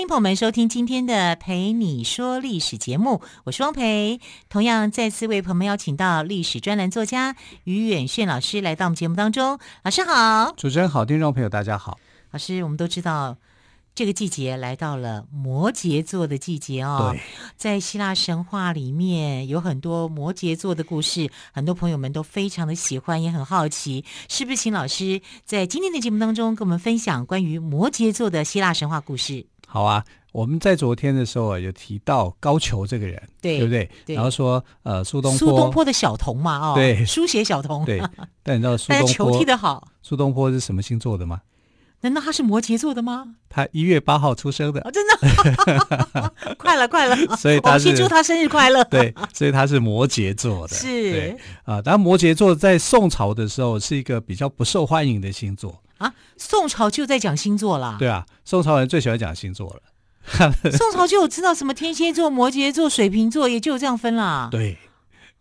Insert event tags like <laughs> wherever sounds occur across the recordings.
欢迎朋友们收听今天的《陪你说历史》节目，我是汪培。同样再次为朋友们邀请到历史专栏作家于远炫老师来到我们节目当中。老师好，主持人好，听众朋友大家好。老师，我们都知道这个季节来到了摩羯座的季节哦。在希腊神话里面有很多摩羯座的故事，很多朋友们都非常的喜欢，也很好奇，是不是？请老师在今天的节目当中跟我们分享关于摩羯座的希腊神话故事。好啊，我们在昨天的时候啊，有提到高俅这个人，对，对不对？对，然后说，呃，苏东坡，苏东坡的小童嘛，哦，对，书写小童，对。但你知道 <laughs> 苏东坡球踢得好，苏东坡是什么星座的吗？难道他是摩羯座的吗？他一月八号出生的，哦、真的，<laughs> 快了，快了，所以他是，先祝他生日快乐。对，所以他是摩羯座的，是，对啊。当然，摩羯座在宋朝的时候是一个比较不受欢迎的星座啊。宋朝就在讲星座了，对啊，宋朝人最喜欢讲星座了。<laughs> 宋朝就有知道什么天蝎座、摩羯座、水瓶座，也就有这样分啦。对，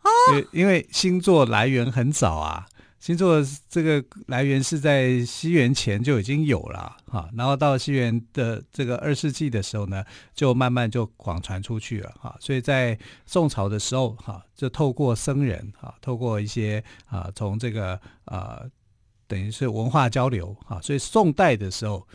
哦，因为星座来源很早啊，星座这个来源是在西元前就已经有了哈，然后到西元的这个二世纪的时候呢，就慢慢就广传出去了哈。所以在宋朝的时候哈，就透过僧人哈，透过一些啊，从这个啊，等于是文化交流啊，所以宋代的时候。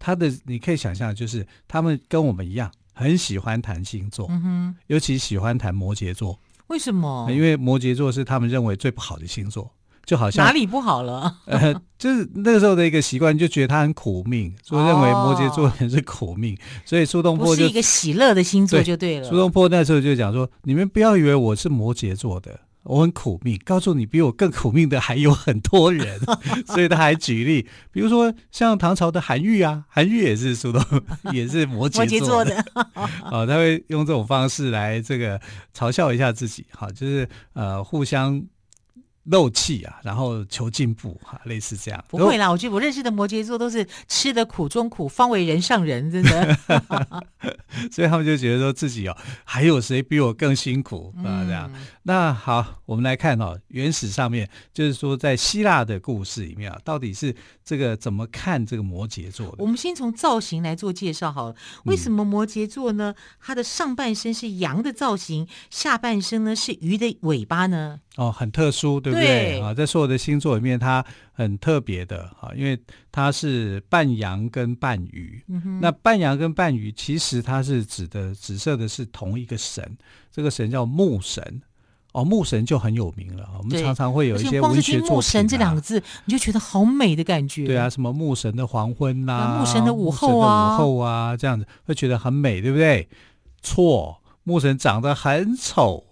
他的你可以想象，就是他们跟我们一样，很喜欢谈星座，嗯哼，尤其喜欢谈摩羯座。为什么？因为摩羯座是他们认为最不好的星座，就好像哪里不好了？呃，就是那个时候的一个习惯，就觉得他很苦命，所以认为摩羯座人是苦命。哦、所以苏东坡就是一个喜乐的星座，就对了。苏东坡那时候就讲说：“你们不要以为我是摩羯座的。”我很苦命，告诉你，比我更苦命的还有很多人，<laughs> 所以他还举例，比如说像唐朝的韩愈啊，韩愈也是苏东，<laughs> 也是摩羯座的，啊，<laughs> 他会用这种方式来这个嘲笑一下自己，哈，就是呃互相。漏气啊，然后求进步哈，类似这样。不会啦，我觉得我认识的摩羯座都是吃得苦中苦，方为人上人，真的。<laughs> 所以他们就觉得说自己哦，还有谁比我更辛苦啊？这样。那好，我们来看哦，原始上面就是说，在希腊的故事里面啊，到底是这个怎么看这个摩羯座的？我们先从造型来做介绍好了。为什么摩羯座呢？它的上半身是羊的造型，下半身呢是鱼的尾巴呢？哦，很特殊，对不对？对啊，在所有的星座里面，它很特别的啊，因为它是半羊跟半鱼。那半羊跟半鱼，其实它是指的紫色的是同一个神，这个神叫木神。哦，木神就很有名了。我们常常会有一些文学作品，神这两个字，你就觉得好美的感觉。对啊，什么牧神的黄昏呐，啊，牧神的午后啊，午后啊，这样子会觉得很美，对不对？错，牧神长得很丑。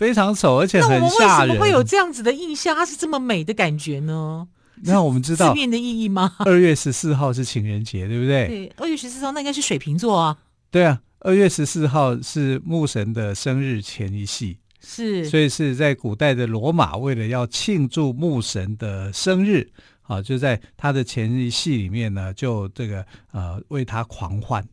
非常丑，而且很吓人。那我们为什么会有这样子的印象？它是这么美的感觉呢？那我们知道字面的意义吗？二月十四号是情人节，对不对？对，二月十四号那应该是水瓶座啊。对啊，二月十四号是牧神的生日前一夕，是，所以是在古代的罗马，为了要庆祝牧神的生日，啊，就在他的前一夕里面呢，就这个呃为他狂欢。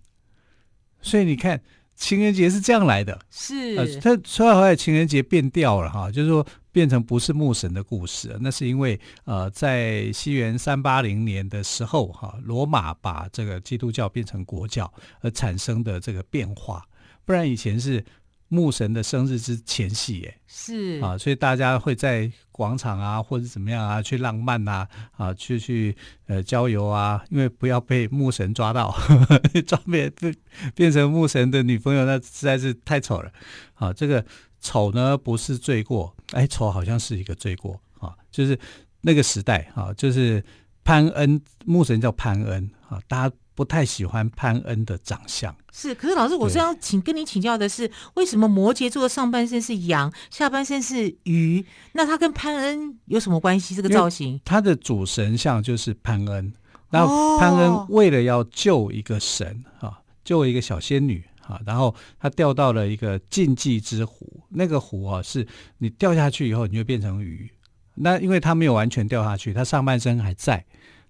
所以你看。情人节是这样来的，是呃，他后来后来情人节变调了哈，就是说变成不是牧神的故事，那是因为呃，在西元三八零年的时候哈，罗马把这个基督教变成国教而产生的这个变化，不然以前是。牧神的生日之前夕，哎，是啊，所以大家会在广场啊，或者怎么样啊，去浪漫呐，啊，啊，去去呃郊游啊，因为不要被牧神抓到，<laughs> 抓变变变成牧神的女朋友，那实在是太丑了。啊，这个丑呢不是罪过，哎，丑好像是一个罪过啊，就是那个时代啊，就是潘恩，牧神叫潘恩啊，大家。不太喜欢潘恩的长相，是。可是老师，我是要请跟你请教的是，为什么摩羯座的上半身是羊，下半身是鱼？那他跟潘恩有什么关系？这个造型，他的主神像就是潘恩。那潘恩为了要救一个神啊，救一个小仙女啊，然后他掉到了一个禁忌之湖。那个湖啊，是你掉下去以后，你就变成鱼。那因为他没有完全掉下去，他上半身还在。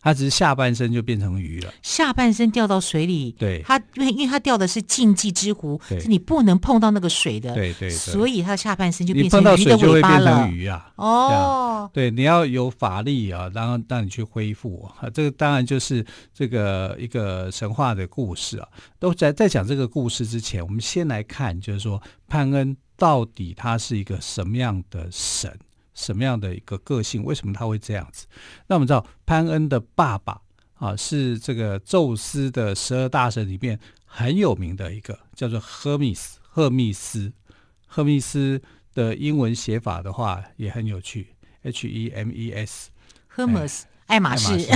它只是下半身就变成鱼了，下半身掉到水里。对，它因为因为它掉的是禁忌之湖，是你不能碰到那个水的。对对，所以它的下半身就变成鱼的尾巴了。鱼啊，哦，对，你要有法力啊，然后让你去恢复啊。这个当然就是这个一个神话的故事啊。都在在讲这个故事之前，我们先来看，就是说潘恩到底他是一个什么样的神。什么样的一个个性？为什么他会这样子？那我们知道潘恩的爸爸啊，是这个宙斯的十二大神里面很有名的一个，叫做赫密斯。赫密斯，赫密斯的英文写法的话也很有趣，H E M E S。Hermes。爱马仕，<laughs>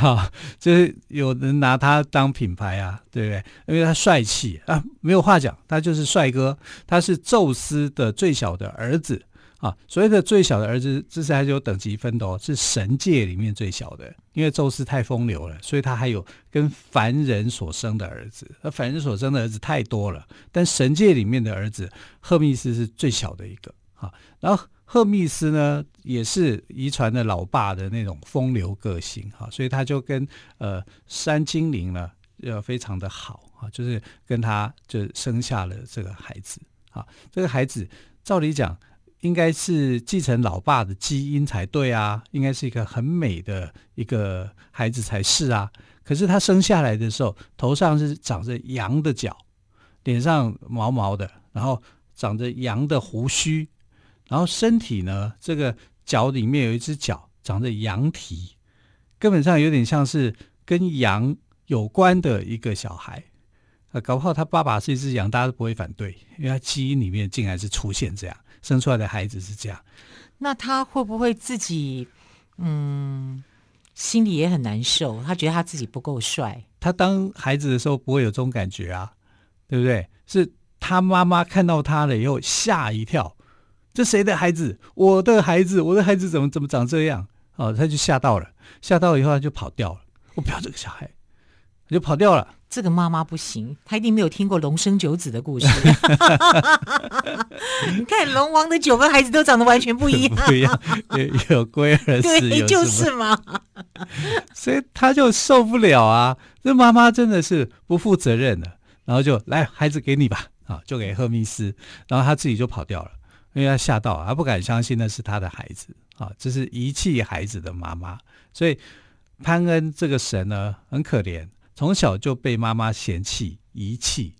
好，就是有人拿他当品牌啊，对不对？因为他帅气啊，没有话讲，他就是帅哥。他是宙斯的最小的儿子啊，所谓的最小的儿子，这是还是有等级分的哦，是神界里面最小的。因为宙斯太风流了，所以他还有跟凡人所生的儿子，而凡人所生的儿子太多了，但神界里面的儿子赫密斯是最小的一个啊，然后。赫密斯呢，也是遗传了老爸的那种风流个性哈，所以他就跟呃山精灵呢，呃非常的好啊，就是跟他就生下了这个孩子啊。这个孩子照理讲应该是继承老爸的基因才对啊，应该是一个很美的一个孩子才是啊。可是他生下来的时候，头上是长着羊的角，脸上毛毛的，然后长着羊的胡须。然后身体呢，这个脚里面有一只脚长着羊蹄，根本上有点像是跟羊有关的一个小孩。啊，搞不好他爸爸是一只羊，大家都不会反对，因为他基因里面竟然是出现这样，生出来的孩子是这样。那他会不会自己，嗯，心里也很难受？他觉得他自己不够帅。他当孩子的时候不会有这种感觉啊，对不对？是他妈妈看到他了以后吓一跳。这谁的孩子？我的孩子，我的孩子怎么怎么长这样？哦，他就吓到了，吓到以后他就跑掉了。我不要这个小孩，他就跑掉了。这个妈妈不行，她一定没有听过龙生九子的故事。<laughs> 你看龙王的九个孩子都长得完全不一样，不一样，有有龟儿 <laughs> 子，对，就是嘛。<laughs> 所以他就受不了啊！这妈妈真的是不负责任的，然后就来孩子给你吧，啊，就给赫密斯，然后他自己就跑掉了。因为他吓到，他不敢相信那是他的孩子啊！这是遗弃孩子的妈妈，所以潘恩这个神呢很可怜，从小就被妈妈嫌弃遗弃。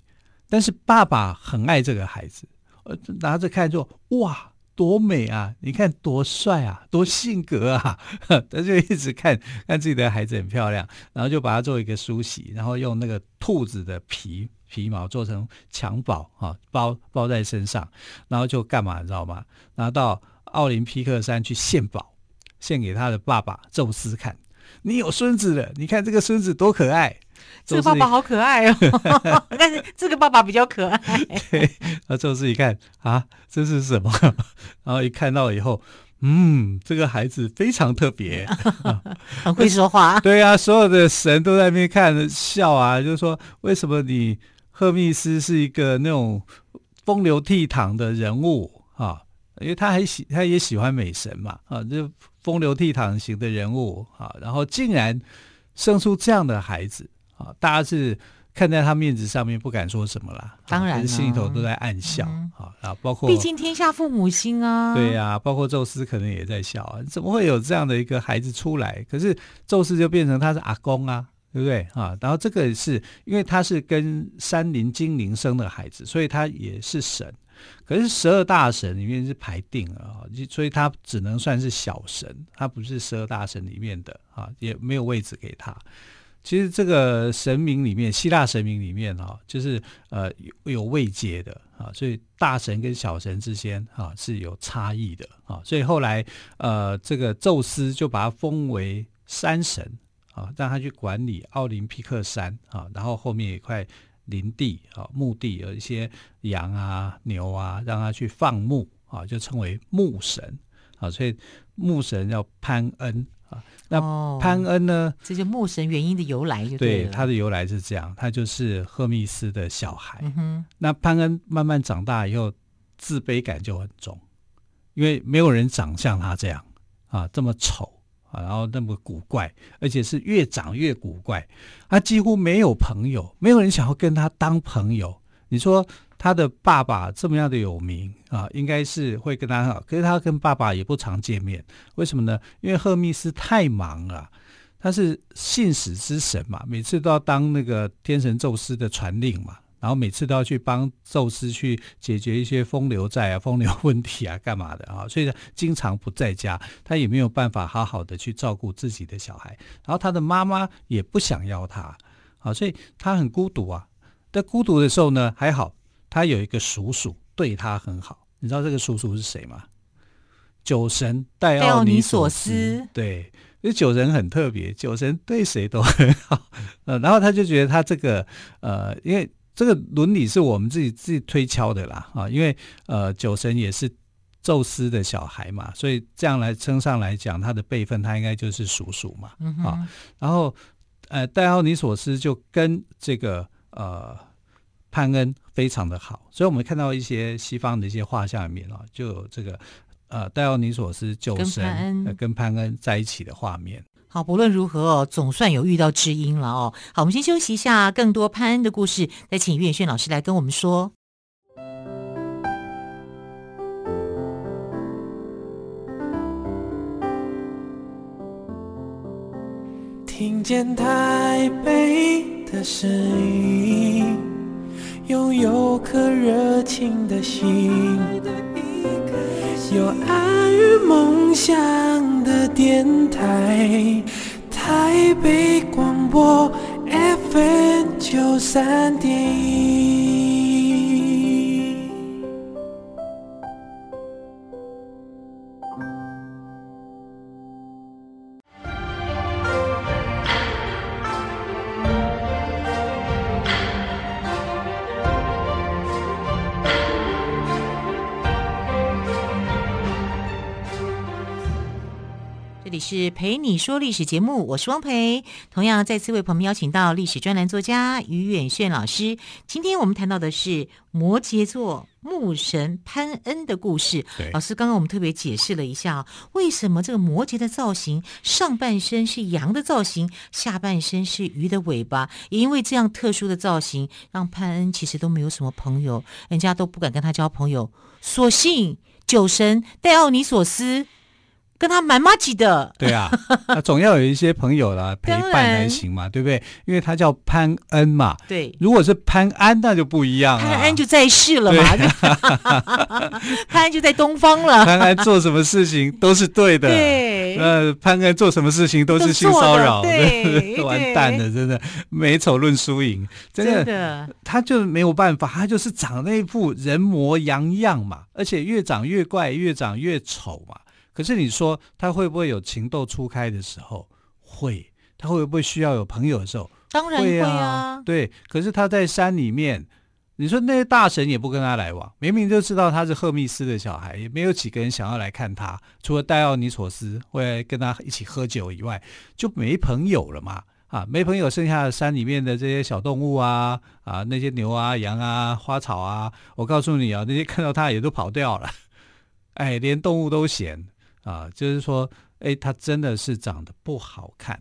但是爸爸很爱这个孩子，呃，拿着看说哇，多美啊！你看多帅啊，多性格啊！<laughs> 他就一直看看自己的孩子很漂亮，然后就把它做一个梳洗，然后用那个兔子的皮。皮毛做成襁褓啊，包包在身上，然后就干嘛你知道吗？拿到奥林匹克山去献宝，献给他的爸爸宙斯看。你有孙子了，你看这个孙子多可爱。这个爸爸好可爱哦，<laughs> 但是这个爸爸比较可爱。对，然后宙斯一看啊，这是什么？<laughs> 然后一看到以后。嗯，这个孩子非常特别，<laughs> 很会说话。对、啊，所有的神都在那边看着笑啊，就是说，为什么你赫密斯是一个那种风流倜傥的人物啊？因为他还喜，他也喜欢美神嘛，啊，就风流倜傥型的人物啊，然后竟然生出这样的孩子啊，大家是。看在他面子上面，不敢说什么啦。当然，心里头都在暗笑啊啊！包括毕竟天下父母心啊。对呀、啊，包括宙斯可能也在笑啊，怎么会有这样的一个孩子出来？可是宙斯就变成他是阿公啊，对不对啊？然后这个是因为他是跟山林精灵生的孩子，所以他也是神。可是十二大神里面是排定了啊，所以他只能算是小神，他不是十二大神里面的啊，也没有位置给他。其实这个神明里面，希腊神明里面啊，就是呃有有位阶的啊，所以大神跟小神之间啊是有差异的啊，所以后来呃这个宙斯就把他封为山神啊，让他去管理奥林匹克山啊，然后后面一块林地啊墓地有一些羊啊牛啊，让他去放牧啊，就称为牧神啊，所以牧神叫潘恩啊。那潘恩呢？这就牧神原因的由来就对，对，他的由来是这样，他就是赫密斯的小孩。嗯。那潘恩慢慢长大以后，自卑感就很重，因为没有人长像他这样啊，这么丑啊，然后那么古怪，而且是越长越古怪。他几乎没有朋友，没有人想要跟他当朋友。你说他的爸爸这么样的有名啊，应该是会跟他好，可是他跟爸爸也不常见面，为什么呢？因为赫密斯太忙了，他是信使之神嘛，每次都要当那个天神宙斯的传令嘛，然后每次都要去帮宙斯去解决一些风流债啊、风流问题啊、干嘛的啊，<laughs> 所以他经常不在家，他也没有办法好好的去照顾自己的小孩，然后他的妈妈也不想要他，啊，所以他很孤独啊。在孤独的时候呢，还好他有一个叔叔对他很好。你知道这个叔叔是谁吗？酒神戴奥尼索斯。索斯对，因为酒神很特别，酒神对谁都很好。呃，<laughs> 然后他就觉得他这个呃，因为这个伦理是我们自己自己推敲的啦啊，因为呃，酒神也是宙斯的小孩嘛，所以这样来称上来讲，他的辈分他应该就是叔叔嘛。啊，然后呃，戴奥尼索斯就跟这个。呃，潘恩非常的好，所以我们看到一些西方的一些画像里面啊，就有这个呃戴奥尼索斯酒神跟潘恩、呃、跟潘恩在一起的画面。好，不论如何哦，总算有遇到知音了哦。好，我们先休息一下，更多潘恩的故事，再请岳轩老师来跟我们说。听见台北的声音，拥有颗热情的心，有爱与梦想的电台，台北广播 FM 九三点一。是蓓你说历史节目，我是汪培。同样再次为朋友们邀请到历史专栏作家于远炫老师。今天我们谈到的是摩羯座牧神潘恩的故事。老师刚刚我们特别解释了一下，为什么这个摩羯的造型上半身是羊的造型，下半身是鱼的尾巴？也因为这样特殊的造型，让潘恩其实都没有什么朋友，人家都不敢跟他交朋友。所幸酒神戴奥尼索斯。跟他蛮麻吉的，对啊，<laughs> 那总要有一些朋友啦 <laughs> 陪伴才行嘛，对不对？因为他叫潘恩嘛，对。如果是潘安，那就不一样了。潘安就在世了嘛，对 <laughs> 潘安就在东方了。潘安做什么事情都是对的，对。呃，潘安做什么事情都是性骚扰，对，完蛋了，真的美丑论输赢，真的，真的他就没有办法，他就是长那副人模羊样嘛，而且越长越怪，越长越丑嘛。可是你说他会不会有情窦初开的时候？会，他会不会需要有朋友的时候？当然会啊，会啊。对，可是他在山里面，你说那些大神也不跟他来往，明明就知道他是赫密斯的小孩，也没有几个人想要来看他，除了戴奥尼索斯会跟他一起喝酒以外，就没朋友了嘛。啊，没朋友，剩下的山里面的这些小动物啊，啊，那些牛啊、羊啊、花草啊，我告诉你啊，那些看到他也都跑掉了。哎，连动物都嫌。啊，就是说，哎，他真的是长得不好看，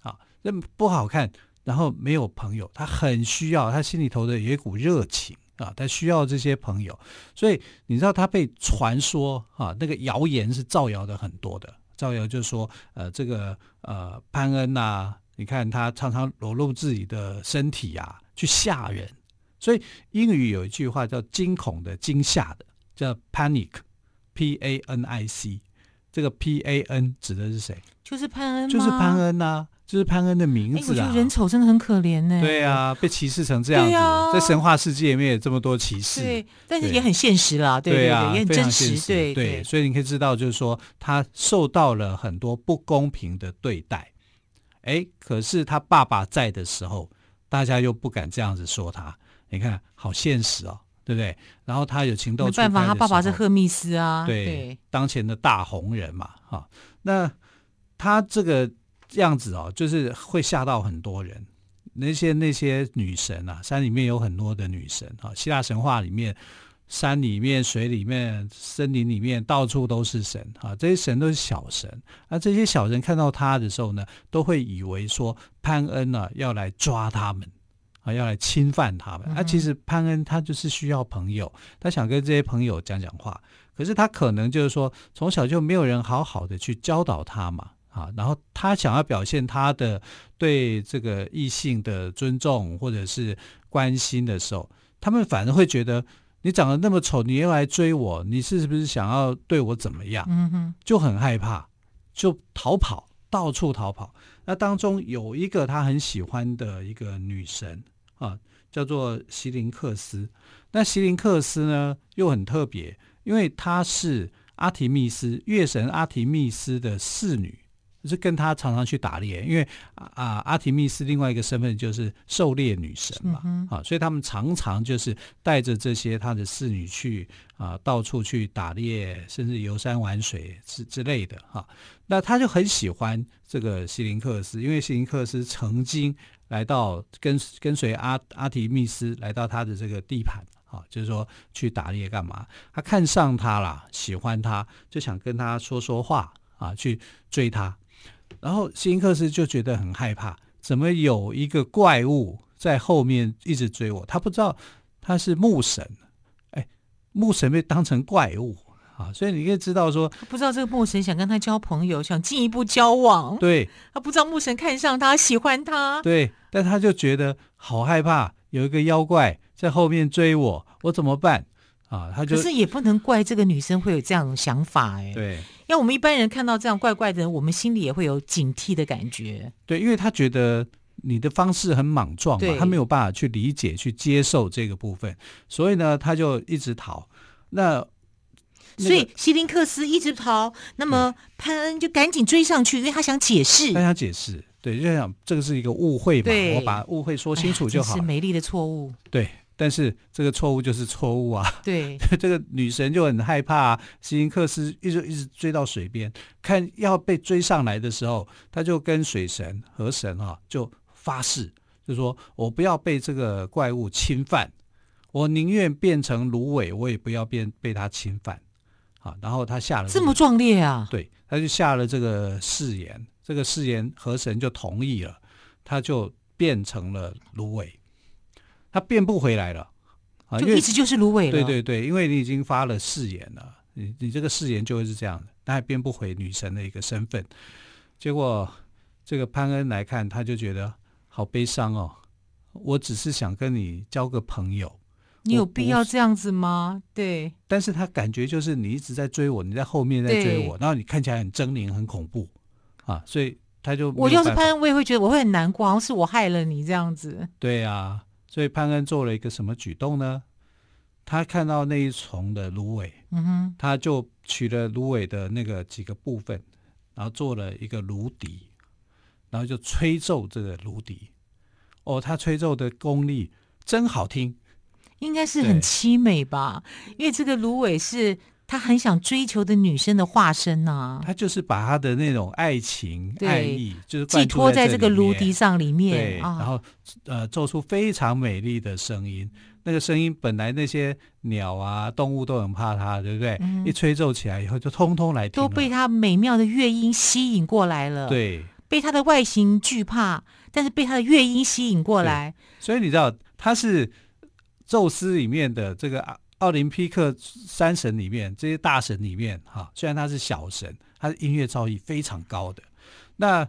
啊，那不好看，然后没有朋友，他很需要，他心里头的有一股热情啊，他需要这些朋友，所以你知道他被传说啊，那个谣言是造谣的很多的，造谣就是说，呃，这个呃潘恩呐、啊，你看他常常裸露自己的身体啊，去吓人，所以英语有一句话叫惊恐的、惊吓的，叫 panic，p a n i c。这个 P A N 指的是谁？就是潘恩，就是潘恩呐、啊，就是潘恩的名字啊。欸、我觉得人丑真的很可怜呢。对啊，被歧视成这样子，啊、在神话世界里面有这么多歧视。对，但是也很现实啦，对对，对，对啊，也很真实。对对，对，所以你可以知道，就是说他受到了很多不公平的对待。哎，可是他爸爸在的时候，大家又不敢这样子说他。你看，好现实哦。对不对？然后他有情窦初开的时候，没办法，他爸爸是赫密斯啊，对，对当前的大红人嘛，哈。那他这个样子哦，就是会吓到很多人。那些那些女神啊，山里面有很多的女神啊，希腊神话里面。山里面、水里面、森林里面，到处都是神啊！这些神都是小神。那这些小人看到他的时候呢，都会以为说潘恩呢、啊、要来抓他们啊，要来侵犯他们。那、嗯啊、其实潘恩他就是需要朋友，他想跟这些朋友讲讲话。可是他可能就是说，从小就没有人好好的去教导他嘛啊。然后他想要表现他的对这个异性的尊重或者是关心的时候，他们反而会觉得。你长得那么丑，你又来追我，你是不是想要对我怎么样？嗯哼，就很害怕，就逃跑，到处逃跑。那当中有一个他很喜欢的一个女神啊，叫做席林克斯。那席林克斯呢，又很特别，因为她是阿提密斯，月神阿提密斯的侍女。就是跟他常常去打猎，因为啊，阿提密斯另外一个身份就是狩猎女神嘛，嗯、啊，所以他们常常就是带着这些他的侍女去啊，到处去打猎，甚至游山玩水之之类的哈、啊。那他就很喜欢这个希林克斯，因为希林克斯曾经来到跟跟随阿阿提密斯来到他的这个地盘啊，就是说去打猎干嘛？他看上他了，喜欢他，就想跟他说说话啊，去追他。然后希林克斯就觉得很害怕，怎么有一个怪物在后面一直追我？他不知道他是牧神，哎，牧神被当成怪物啊，所以你可以知道说，不知道这个牧神想跟他交朋友，想进一步交往。对，他不知道牧神看上他，喜欢他。对，但他就觉得好害怕，有一个妖怪在后面追我，我怎么办？啊，他就可是也不能怪这个女生会有这样的想法，哎，对。要我们一般人看到这样怪怪的人，我们心里也会有警惕的感觉。对，因为他觉得你的方式很莽撞嘛，他没有办法去理解、去接受这个部分，所以呢，他就一直逃。那，所以希林克斯一直逃，那么潘恩就赶紧追上去，因为他想解释。他想解释，对，就想这个是一个误会嘛，我把误会说清楚就好。是美丽的错误。对。但是这个错误就是错误啊！对，<laughs> 这个女神就很害怕啊。希林克斯一直一直追到水边，看要被追上来的时候，他就跟水神、河神啊就发誓，就说我不要被这个怪物侵犯，我宁愿变成芦苇，我也不要变被他侵犯。啊，然后他下了这个，这么壮烈啊！对，他就下了这个誓言，这个誓言河神就同意了，他就变成了芦苇。他变不回来了，啊，就一直就是芦苇了。对对对，因为你已经发了誓言了，你你这个誓言就会是这样的，他还变不回女神的一个身份。结果这个潘恩来看，他就觉得好悲伤哦。我只是想跟你交个朋友，你有必要这样子吗？对。但是他感觉就是你一直在追我，你在后面在追我，然后你看起来很狰狞、很恐怖啊，所以他就我要是潘恩，我也会觉得我会很难过，好像是我害了你这样子。对啊。所以潘恩做了一个什么举动呢？他看到那一丛的芦苇，嗯哼，他就取了芦苇的那个几个部分，然后做了一个芦笛，然后就吹奏这个芦笛。哦，他吹奏的功力真好听，应该是很凄美吧？因为这个芦苇是。他很想追求的女生的化身呐、啊，他就是把他的那种爱情、爱意，就是寄托在这个芦笛上里面，对，然后呃，奏出非常美丽的声音。那个声音本来那些鸟啊、动物都很怕他，对不对？嗯、一吹奏起来以后，就通通来听，都被他美妙的乐音吸引过来了。对，被他的外形惧怕，但是被他的乐音吸引过来。所以你知道，他是宙斯里面的这个奥林匹克三神里面，这些大神里面，哈，虽然他是小神，他的音乐造诣非常高的。那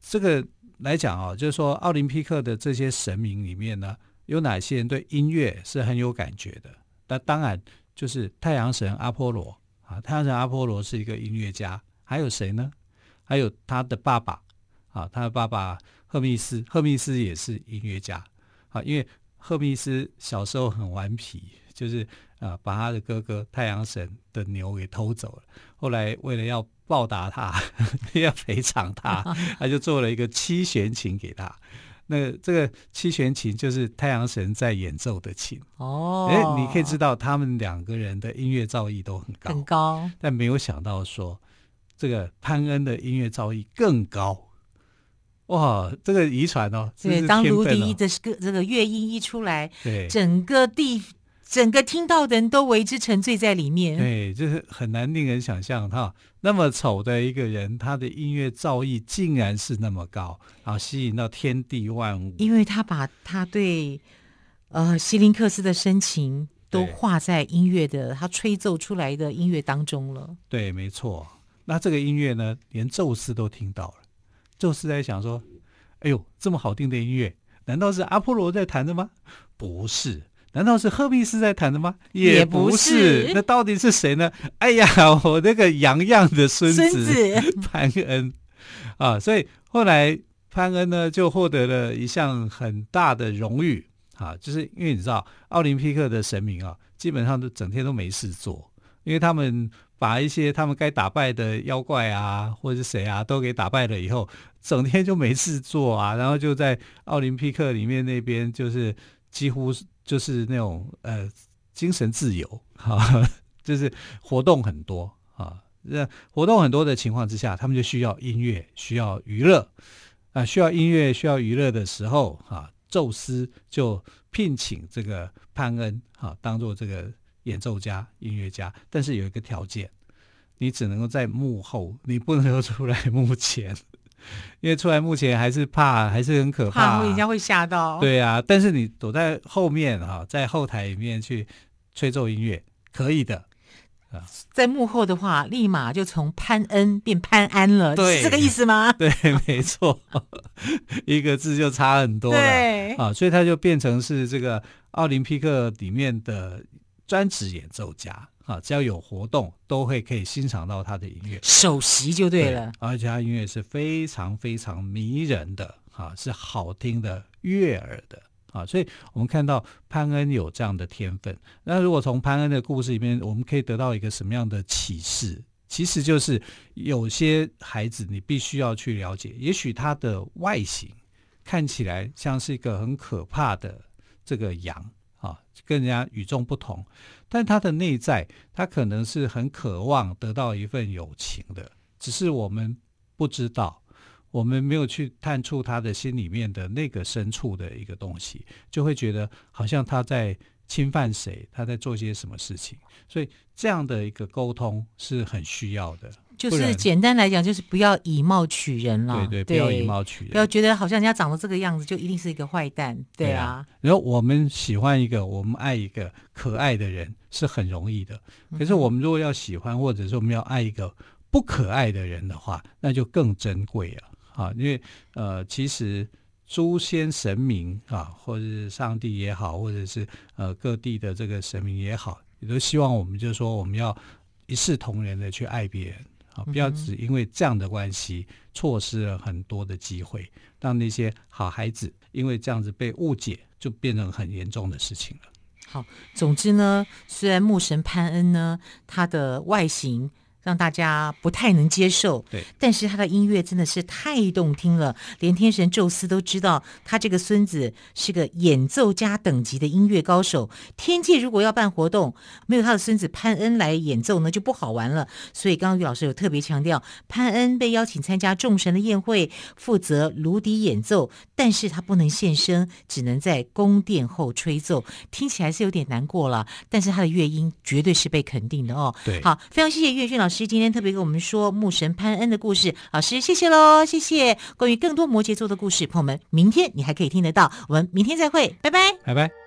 这个来讲啊，就是说奥林匹克的这些神明里面呢，有哪些人对音乐是很有感觉的？那当然就是太阳神阿波罗啊，太阳神阿波罗是一个音乐家。还有谁呢？还有他的爸爸啊，他的爸爸赫密斯，赫密斯也是音乐家啊，因为赫密斯小时候很顽皮，就是。啊，把他的哥哥太阳神的牛给偷走了。后来为了要报答他，<laughs> 要赔偿他，他就做了一个七弦琴给他。那这个七弦琴就是太阳神在演奏的琴。哦，哎，你可以知道他们两个人的音乐造诣都很高，很高。但没有想到说，这个潘恩的音乐造诣更高。哇，这个遗传哦，对，哦、当芦笛的这个这个乐音一出来，对，整个地。整个听到的人都为之沉醉在里面，对，就是很难令人想象哈，那么丑的一个人，他的音乐造诣竟然是那么高，然后吸引到天地万物，因为他把他对呃希林克斯的深情都画在音乐的他吹奏出来的音乐当中了。对，没错。那这个音乐呢，连宙斯都听到了，宙斯在想说：“哎呦，这么好听的音乐，难道是阿波罗在弹的吗？”不是。难道是赫密斯在弹的吗？也不是，不是。那到底是谁呢？哎呀，<laughs> 我那个洋洋的孙子，孙子 <laughs> 潘恩啊！所以后来潘恩呢就获得了一项很大的荣誉啊，就是因为你知道奥林匹克的神明啊，基本上都整天都没事做，因为他们把一些他们该打败的妖怪啊，或者是谁啊，都给打败了以后，整天就没事做啊，然后就在奥林匹克里面那边就是几乎。就是那种呃精神自由 <laughs> 哈、啊，就是活动很多啊，那活动很多的情况之下，他们就需要音乐，需要娱乐啊，需要音乐，需要娱乐的时候啊，宙斯就聘请这个潘恩啊，当做这个演奏家、音乐家，但是有一个条件，你只能够在幕后，你不能够出来幕前。因为出来目前还是怕，还是很可怕，啊，怕人家会吓到。对啊，但是你躲在后面哈，在后台里面去吹奏音乐，可以的啊。在幕后的话，立马就从潘恩变潘安了，是这个意思吗？<laughs> 对，没错，一个字就差很多了。对啊，所以他就变成是这个奥林匹克里面的专职演奏家。啊，只要有活动，都会可以欣赏到他的音乐，首席就对了。对，而且他音乐是非常非常迷人的，啊，是好听的、悦耳的，啊，所以我们看到潘恩有这样的天分。那如果从潘恩的故事里面，我们可以得到一个什么样的启示？其实就是有些孩子，你必须要去了解，也许他的外形看起来像是一个很可怕的这个羊。啊，跟人家与众不同，但他的内在，他可能是很渴望得到一份友情的，只是我们不知道，我们没有去探触他的心里面的那个深处的一个东西，就会觉得好像他在侵犯谁，他在做些什么事情，所以这样的一个沟通是很需要的。就是简单来讲，就是不要以貌取人了。对对，对，不要以貌取人，不要觉得好像人家长得这个样子就一定是一个坏蛋。对啊，然后我们喜欢一个，我们爱一个可爱的人是很容易的。可是我们如果要喜欢，或者说我们要爱一个不可爱的人的话，那就更珍贵了啊！因为呃，其实诸仙神明啊，或者是上帝也好，或者是呃各地的这个神明也好，也都希望我们就是说我们要一视同仁的去爱别人。啊，不要只因为这样的关系错失了很多的机会，让那些好孩子因为这样子被误解，就变成很严重的事情了。好，总之呢，虽然牧神潘恩呢，他的外形。让大家不太能接受，对，但是他的音乐真的是太动听了，连天神宙斯都知道他这个孙子是个演奏家等级的音乐高手。天界如果要办活动，没有他的孙子潘恩来演奏呢，就不好玩了。所以刚刚于老师有特别强调，潘恩被邀请参加众神的宴会，负责芦笛演奏，但是他不能现身，只能在宫殿后吹奏。听起来是有点难过了，但是他的乐音绝对是被肯定的哦。对，好，非常谢谢岳俊老师。师今天特别跟我们说牧神潘恩的故事，老师谢谢喽，谢谢。关于更多摩羯座的故事，朋友们，明天你还可以听得到。我们明天再会，拜拜，拜拜。